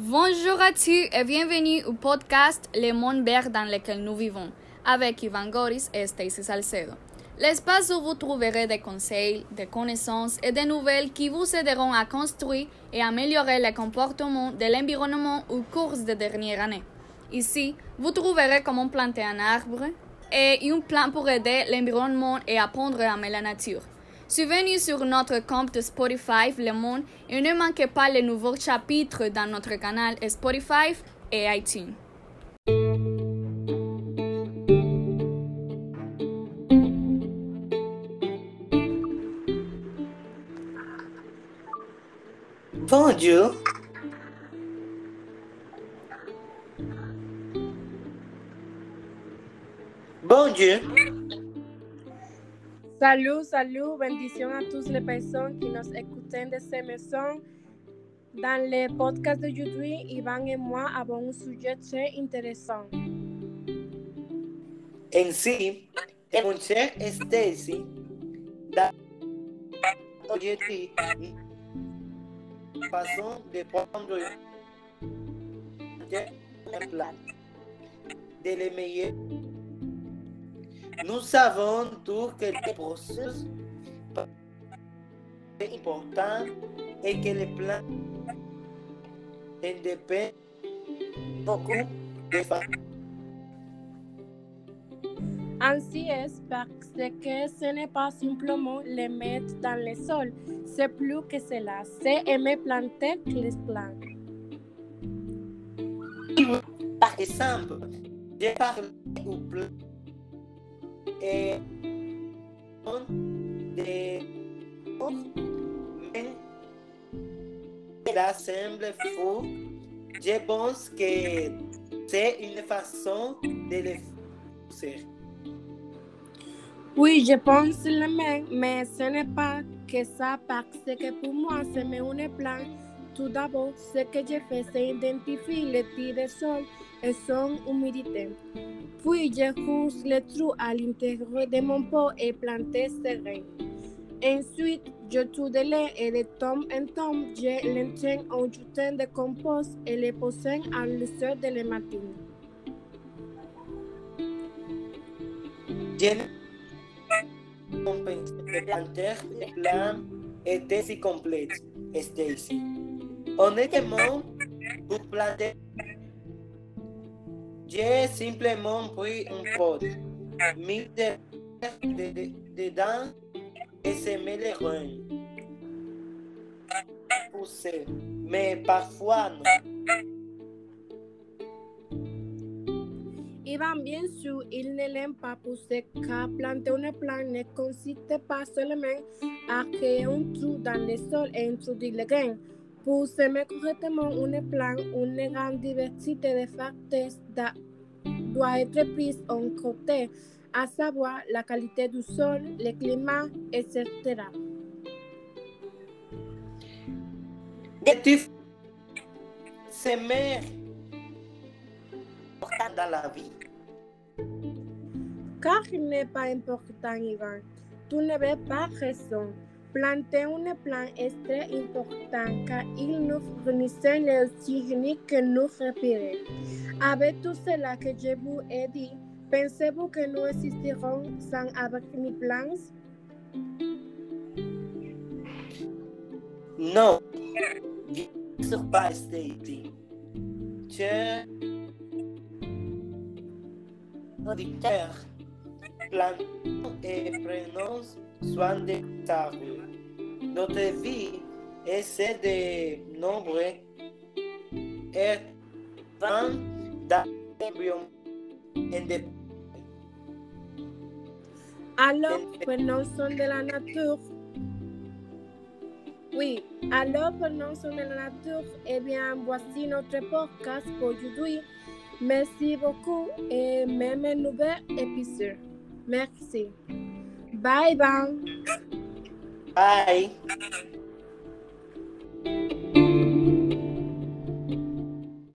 à tous et bienvenue au podcast Le Monde Vert dans lequel nous vivons avec Ivan Goris et Stacy Salcedo. L'espace où vous trouverez des conseils, des connaissances et des nouvelles qui vous aideront à construire et améliorer le comportement de l'environnement au cours des dernières années. Ici, vous trouverez comment planter un arbre et un plan pour aider l'environnement et apprendre à aimer la nature. Suivez-nous sur notre compte Spotify Le Monde et ne manquez pas les nouveaux chapitres dans notre canal Spotify et iTunes. Bonjour. Bonjour. Salut, salut, bendición a toutes les personnes qui nous écoutent de ces maisons. Dans le podcast de YouTube, Ivan et moi avons un sujet très intéressant. En sí, mon cher Stacy, aujourd'hui façon de prendre un plan de les meilleurs. Nous savons tous que le processus est important et que le plan dépend beaucoup de facteurs. Ainsi est parce que ce n'est pas simplement les mettre dans le sol, c'est plus que cela, c'est aimer planter les plantes. Par exemple, j'ai parlé au plan et de mais cela semble faux. Je pense que c'est une façon de le faire. Oui, je pense le même, mais ce n'est pas que ça parce que pour moi, c'est un plan. Tout d'abord, ce que je fais, c'est identifier les tirs de sol et son humidité. Puis, je rouge les trous à l'intérieur de mon pot et planter ces graines. Ensuite, je tue de lait et de tombe en tombe, je l'entraîne en jetant de compost et les pose à l'heure de la matinée. de planter le plan était si complexe, Stacy. Honnêtement, pour planter, j'ai simplement pris un pot, mis dedans et semé les graines. Pousser, mais parfois non. Ivan, bien sûr, il ne l'aime pas pousser car planter une plante ne consiste pas seulement à créer un trou dans le sol et introduire les graines. Pour semer correctement une plante, une grande diversité de facteurs doit être prise en compte, à savoir la qualité du sol, le climat, etc. Semer important dans la vie. Car il n'est pas important, Ivan. Tu veux pas raison. Planter une plante est très important car il nous fournit l'oxygène que nous respirons. Avec tout cela que je vous ai dit, pensez-vous que nous existerons sans avoir une plante? Non, pas. Je et prenons soin des arbres. Notre vie est celle de nombreux êtres d'embryon indépendants. Alors, prenons soin de la nature. Oui, alors prenons soin de la nature. Eh bien, voici notre podcast pour aujourd'hui. Merci beaucoup et même un nouvel épisode. Merci. Bye bye. Bye.